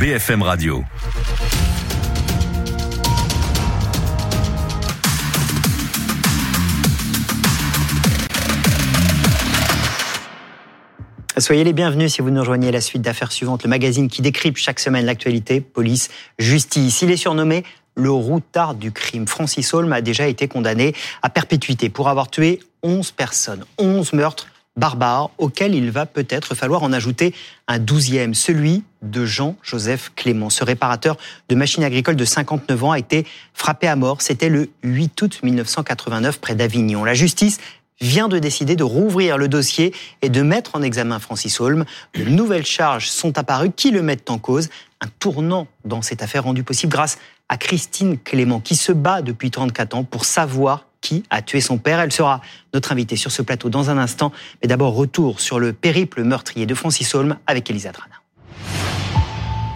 BFM Radio. Soyez les bienvenus si vous nous rejoignez à la suite d'affaires suivantes, le magazine qui décrypte chaque semaine l'actualité, police, justice. Il est surnommé le routard du crime. Francis Holm a déjà été condamné à perpétuité pour avoir tué 11 personnes, 11 meurtres barbares auxquels il va peut-être falloir en ajouter un douzième, celui de Jean-Joseph Clément. Ce réparateur de machines agricoles de 59 ans a été frappé à mort. C'était le 8 août 1989 près d'Avignon. La justice vient de décider de rouvrir le dossier et de mettre en examen Francis Holm. De nouvelles charges sont apparues qui le mettent en cause. Un tournant dans cette affaire rendu possible grâce à Christine Clément qui se bat depuis 34 ans pour savoir qui a tué son père. Elle sera notre invitée sur ce plateau dans un instant. Mais d'abord, retour sur le périple meurtrier de Francis Holm avec Elisa Drana.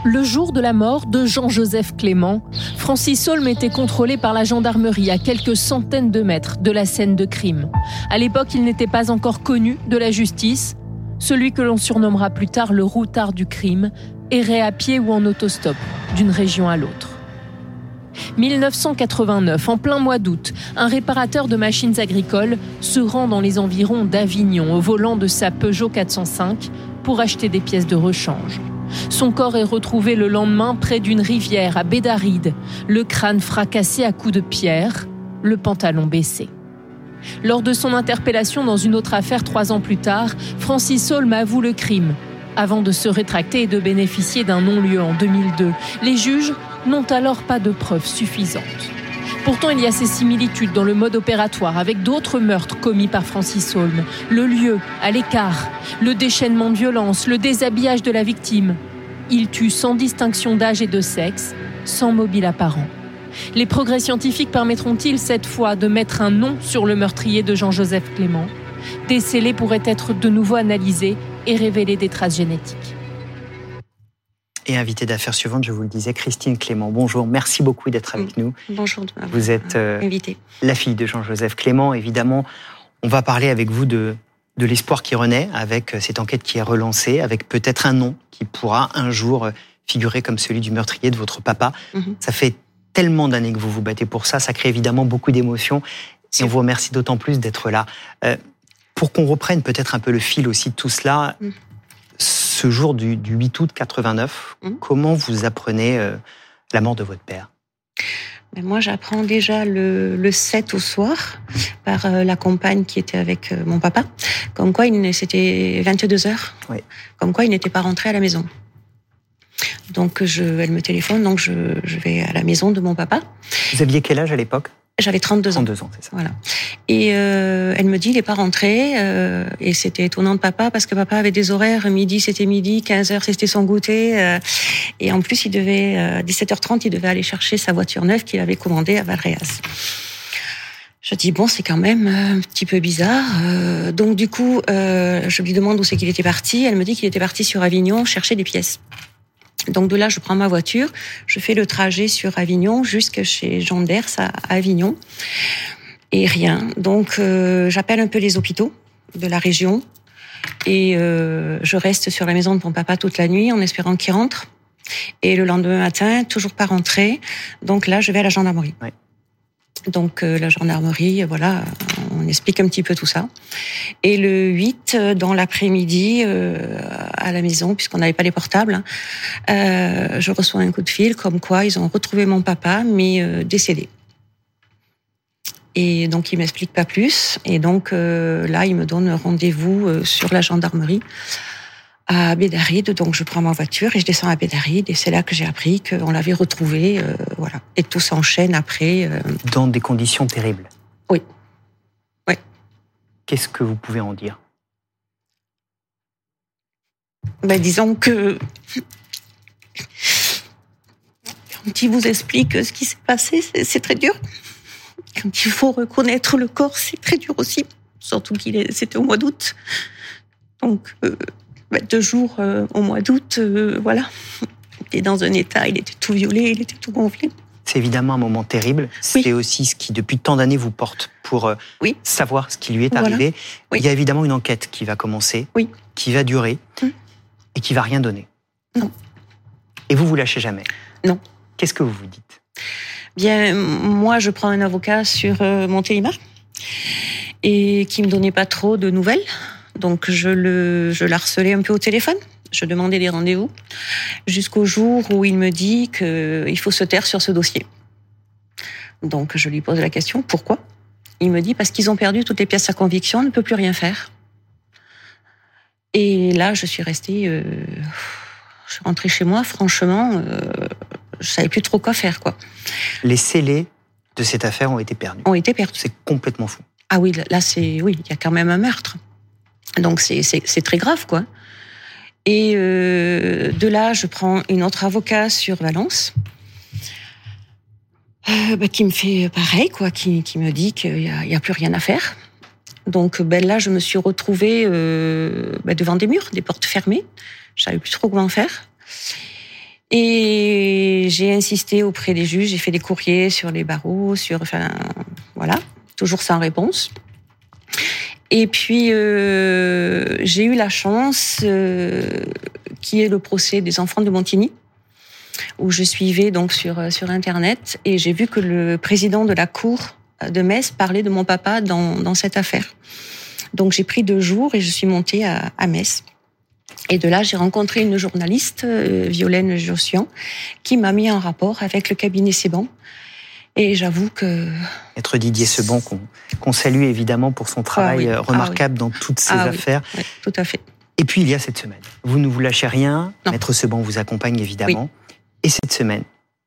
Le jour de la mort de Jean-Joseph Clément, Francis Holm était contrôlé par la gendarmerie à quelques centaines de mètres de la scène de crime. À l'époque, il n'était pas encore connu de la justice. Celui que l'on surnommera plus tard le routard du crime errait à pied ou en autostop d'une région à l'autre. 1989, en plein mois d'août, un réparateur de machines agricoles se rend dans les environs d'Avignon au volant de sa Peugeot 405 pour acheter des pièces de rechange. Son corps est retrouvé le lendemain près d'une rivière à Bédaride, le crâne fracassé à coups de pierre, le pantalon baissé. Lors de son interpellation dans une autre affaire trois ans plus tard, Francis Holm avoue le crime, avant de se rétracter et de bénéficier d'un non-lieu en 2002. Les juges n'ont alors pas de preuves suffisantes. Pourtant, il y a ces similitudes dans le mode opératoire avec d'autres meurtres commis par Francis Holm. Le lieu, à l'écart, le déchaînement de violence, le déshabillage de la victime. Il tue sans distinction d'âge et de sexe, sans mobile apparent. Les progrès scientifiques permettront-ils cette fois de mettre un nom sur le meurtrier de Jean-Joseph Clément? Des scellés pourraient être de nouveau analysés et révéler des traces génétiques et invité d'affaires suivante, je vous le disais, Christine Clément. Bonjour, merci beaucoup d'être avec nous. Bonjour. Vous êtes euh, la fille de Jean-Joseph Clément. Évidemment, on va parler avec vous de, de l'espoir qui renaît, avec euh, cette enquête qui est relancée, avec peut-être un nom qui pourra un jour euh, figurer comme celui du meurtrier de votre papa. Mhm. Ça fait tellement d'années que vous vous battez pour ça, ça crée évidemment beaucoup d'émotions. Et on vous remercie d'autant plus d'être là. pour qu'on reprenne peut-être un peu le fil aussi de tout cela, mhm ce jour du, 8 août 89, mmh. comment vous apprenez euh, la mort de votre père? Ben, moi, j'apprends déjà le, 7 au soir par euh, la compagne qui était avec euh, mon papa, comme quoi c'était 22 heures, comme quoi il n'était pas rentré à la maison. Donc, je, elle me téléphone, donc je, je vais à la maison de mon papa. Vous aviez quel âge à l'époque? J'avais 32 ans. 32 ans, c'est ça. Voilà. Et euh, elle me dit, il n'est pas rentré. Euh, et c'était étonnant de papa parce que papa avait des horaires. Midi, c'était midi. 15 heures, c'était son goûter. Euh, et en plus, il devait, euh, 17h30, il devait aller chercher sa voiture neuve qu'il avait commandée à Valréas. Je dis bon, c'est quand même un petit peu bizarre. Euh, donc du coup, euh, je lui demande où c'est qu'il était parti. Elle me dit qu'il était parti sur Avignon chercher des pièces. Donc de là, je prends ma voiture, je fais le trajet sur Avignon jusqu'à chez Jean Ders à Avignon. Et rien. Donc euh, j'appelle un peu les hôpitaux de la région et euh, je reste sur la maison de mon papa toute la nuit en espérant qu'il rentre. Et le lendemain matin, toujours pas rentré. Donc là, je vais à la gendarmerie. Donc euh, la gendarmerie, voilà, on explique un petit peu tout ça. Et le 8, euh, dans l'après-midi, euh, à la maison, puisqu'on n'avait pas les portables, hein, euh, je reçois un coup de fil comme quoi ils ont retrouvé mon papa, mais décédé. Et donc, il m'explique pas plus. Et donc, là, il me donne rendez-vous sur la gendarmerie à Bédaride. Donc, je prends ma voiture et je descends à Bédaride. Et c'est là que j'ai appris qu'on l'avait retrouvé. voilà. Et tout s'enchaîne après. Dans des conditions terribles. Qu'est-ce que vous pouvez en dire? Ben, Disons que quand il vous explique ce qui s'est passé, c'est très dur. Quand il faut reconnaître le corps, c'est très dur aussi. Surtout qu'il c'était au mois d'août. Donc, euh, ben, deux jours euh, au mois d'août, euh, voilà. Il était dans un état, il était tout violet, il était tout gonflé. C'est évidemment un moment terrible. C'est aussi ce qui, depuis tant d'années, vous porte pour euh, savoir ce qui lui est arrivé. Il y a évidemment une enquête qui va commencer, qui va durer hum. et qui va rien donner. Non. Et vous vous lâchez jamais Non. Qu'est-ce que vous vous dites Bien, moi, je prends un avocat sur euh, mon Montélimar et qui me donnait pas trop de nouvelles. Donc, je le, je l'harcelais un peu au téléphone. Je demandais des rendez-vous jusqu'au jour où il me dit qu'il faut se taire sur ce dossier. Donc, je lui pose la question pourquoi? Il me dit parce qu'ils ont perdu toutes les pièces à conviction, on ne peut plus rien faire. Et là, je suis restée. Euh, je suis rentrée chez moi, franchement, euh, je savais plus trop quoi faire, quoi. Les scellés de cette affaire ont été perdus. Ont été perdus. C'est complètement fou. Ah oui, là, c'est oui, il y a quand même un meurtre. Donc c'est très grave, quoi. Et euh, de là, je prends une autre avocat sur Valence. Euh, bah, qui me fait pareil, quoi, qui, me dit qu'il n'y a, plus rien à faire. Donc ben là, je me suis retrouvée euh, ben, devant des murs, des portes fermées. Je savais plus trop comment faire. Et j'ai insisté auprès des juges, j'ai fait des courriers sur les barreaux, sur, enfin, voilà, toujours sans réponse. Et puis euh, j'ai eu la chance, euh, qui est le procès des enfants de Montigny, où je suivais donc sur sur internet et j'ai vu que le président de la cour de Metz parlait de mon papa dans dans cette affaire. Donc j'ai pris deux jours et je suis montée à, à Metz. Et de là, j'ai rencontré une journaliste, euh, Violaine Jossian, qui m'a mis en rapport avec le cabinet Seban. Et j'avoue que... Maître Didier Seban, qu'on salue évidemment pour son travail ah euh, remarquable ah dans toutes ces ah affaires. Oui, tout à fait. Et puis, il y a cette semaine. Vous ne vous lâchez rien. Maître Seban vous accompagne évidemment. Et cette semaine,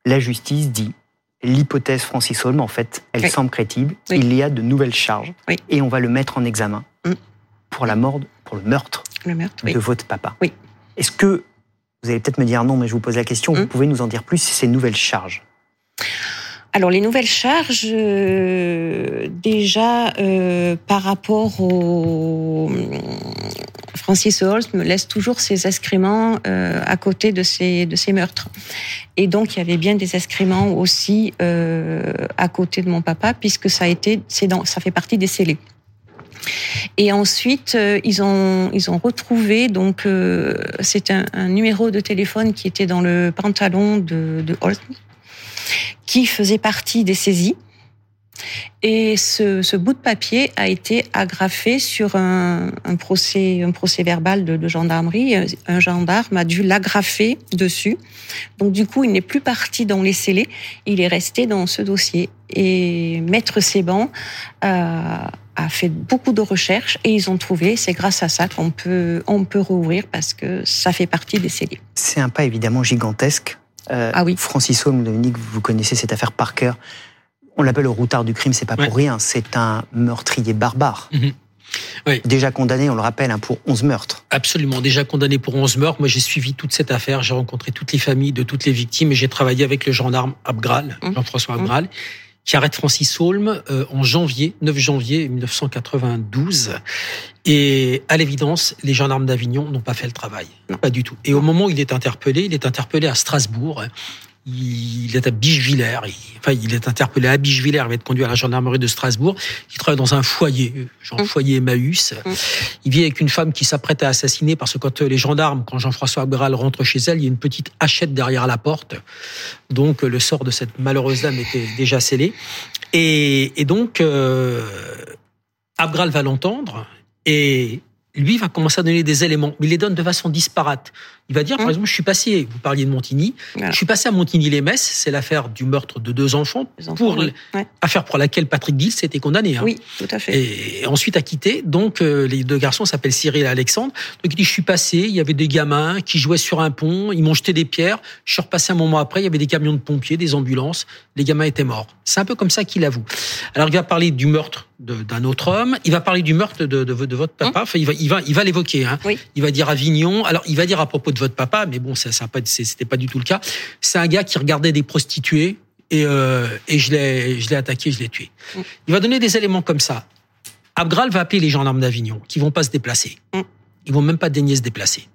la justice dit l'hypothèse Francis Holm, en fait, elle semble crédible. Il y a de nouvelles charges. Et on va le mettre en examen mm. pour la mort, pour le meurtre le meurtre, de votre papa. Oui. Est-ce que, vous allez peut-être me dire non, mais je vous pose la question, vous hmm. pouvez nous en dire plus sur ces nouvelles charges? Alors les nouvelles charges, euh, déjà euh, par rapport au Francis Holmes laisse toujours ses excréments euh, à côté de ces de meurtres, et donc il y avait bien des excréments aussi à côté de mon papa puisque ça a été dans ça fait partie des scellés. Et ensuite, euh, ils ont ils ont retrouvé donc euh, c'est un, numéro de téléphone qui était dans le pantalon de, de qui faisait partie des saisies. Et ce, ce, bout de papier a été agrafé sur un, procès, un procès verbal de, gendarmerie. Un gendarme a dû l'agrafer dessus. Donc du coup, il n'est plus parti dans les scellés. Il est resté dans ce dossier. Et Maître Séban a, a fait beaucoup de recherches et ils ont trouvé, c'est grâce à ça qu'on peut, on peut rouvrir parce que ça fait partie des scellés. C'est un pas évidemment gigantesque. Euh, ah oui. Francis Holm, Dominique, vous connaissez cette affaire par cœur. On l'appelle le routard du crime, c'est pas pour rien. C'est un meurtrier barbare. Mhm. Oui. Déjà condamné, on le rappelle, hein, pour 11 meurtres. Absolument, déjà condamné pour 11 meurtres. Moi, j'ai suivi toute cette affaire, j'ai rencontré toutes les familles de toutes les victimes et j'ai travaillé avec le gendarme Abgral, mhm. Jean-François mhm. Abgral, qui arrête Francis Holm euh, en janvier, 9 janvier 1992. Et à l'évidence, les gendarmes d'Avignon n'ont pas fait le travail. Pas du tout. Et au moment où il est interpellé, il est interpellé à Strasbourg il est à Bichevillers. enfin, il est interpellé à Bichevillers. Il va être conduit à la gendarmerie de Strasbourg. Il travaille dans un foyer, genre mmh. foyer Emmaüs. Mmh. Il vit avec une femme qui s'apprête à assassiner parce que quand euh, les gendarmes, quand Jean-François Abgral rentre chez elle, il y a une petite hachette derrière la porte. Donc, le sort de cette malheureuse dame était déjà scellé. Et, donc, euh, Abgral va l'entendre et lui va commencer à donner des éléments, mais il les donne de façon disparate. Il va dire, par mmh. exemple, je suis passé, vous parliez de Montigny, je suis passé à Montigny-les-Metz, c'est l'affaire du meurtre de deux enfants, pour affaire pour laquelle Patrick Gill s'était condamné. Hein. Oui, tout à fait. Et ensuite acquitté. Donc, euh, les deux garçons s'appellent Cyril et Alexandre. Donc, il dit, je suis passé, il y avait des gamins qui jouaient sur un pont, ils m'ont jeté des pierres. Je suis repassé un moment après, il y avait des camions de pompiers, des ambulances, les gamins étaient morts. C'est un peu comme ça qu'il avoue. Alors, il va parler du meurtre d'un autre homme. Il va parler du meurtre de, de, de votre papa. Hein enfin, il va, il va, il va l'évoquer. Hein. Il va dire Avignon. Alors, il va dire à propos de votre papa, mais bon, ça, ça pas, c'était pas du tout le cas. C'est un gars qui regardait des prostituées et, euh, et je l'ai, je l'ai attaqué, je l'ai tué. Mm. Il va donner des éléments comme ça. Abgral va appeler les gendarmes d'Avignon, qui vont pas se déplacer. Mm. Ils vont même pas daigner se déplacer.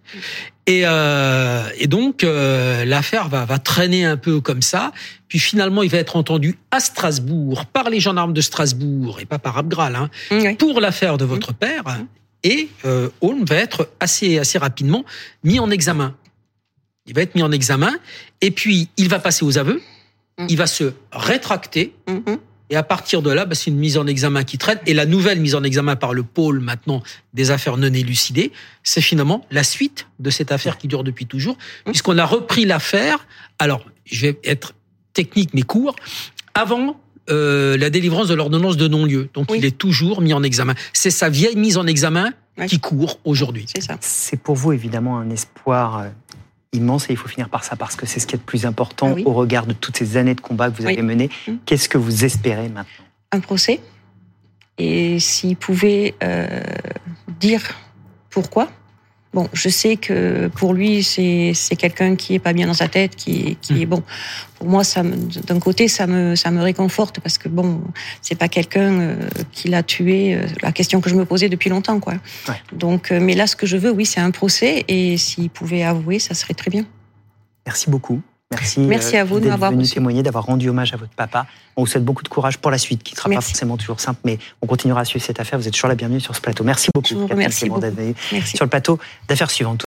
Et, euh, et donc euh, l'affaire va, va traîner un peu comme ça. Puis finalement, il va être entendu à Strasbourg par les gendarmes de Strasbourg et pas par Abgral hein, pour l'affaire de votre père. Et euh, Holm va être assez assez rapidement mis en examen. il va être mis en examen, et puis il va passer aux aveux, mm. il va se rétracter, mm-hmm. Et à partir de là, bah, c'est une mise en examen qui traite, et la nouvelle mise en examen par le pôle maintenant des affaires non élucidées, c'est finalement la suite de cette affaire qui dure depuis toujours, puisqu'on a repris l'affaire, alors je vais être technique mais court, avant euh, la délivrance de l'ordonnance de non-lieu. Donc il est toujours mis en examen. C'est sa vieille mise en examen qui court aujourd'hui. C'est ça. C'est pour vous évidemment un espoir euh, immense et il faut finir par ça parce que c'est ce qui est le plus important ah au regard de toutes ces années de combat que vous avez menées. Mmh. Qu'est-ce que vous espérez maintenant? Un procès. Et s'il pouvait euh, dire pourquoi? Bon, je sais que pour lui, c'est quelqu'un qui est pas bien dans sa tête, qui, qui est hmm. bon. Pour moi, ça d'un côté, ça me ça me réconforte parce que bon, c'est pas quelqu'un euh, qui l'a tué. Euh, la question que je me posais depuis longtemps, quoi. Donc, euh, mais là, ce que je veux, oui, c'est un procès et s'il pouvait avouer, ça serait très bien. Merci beaucoup. Merci, Merci à vous de m'avoir venu témoigner, d'avoir rendu hommage à votre papa. On vous souhaite beaucoup de courage pour la suite, qui ne sera pas forcément toujours simple, mais on continuera à suivre cette affaire. Vous êtes toujours la bienvenue sur ce plateau. Merci beaucoup. Merci beaucoup. Sur le plateau d'affaires suivantes.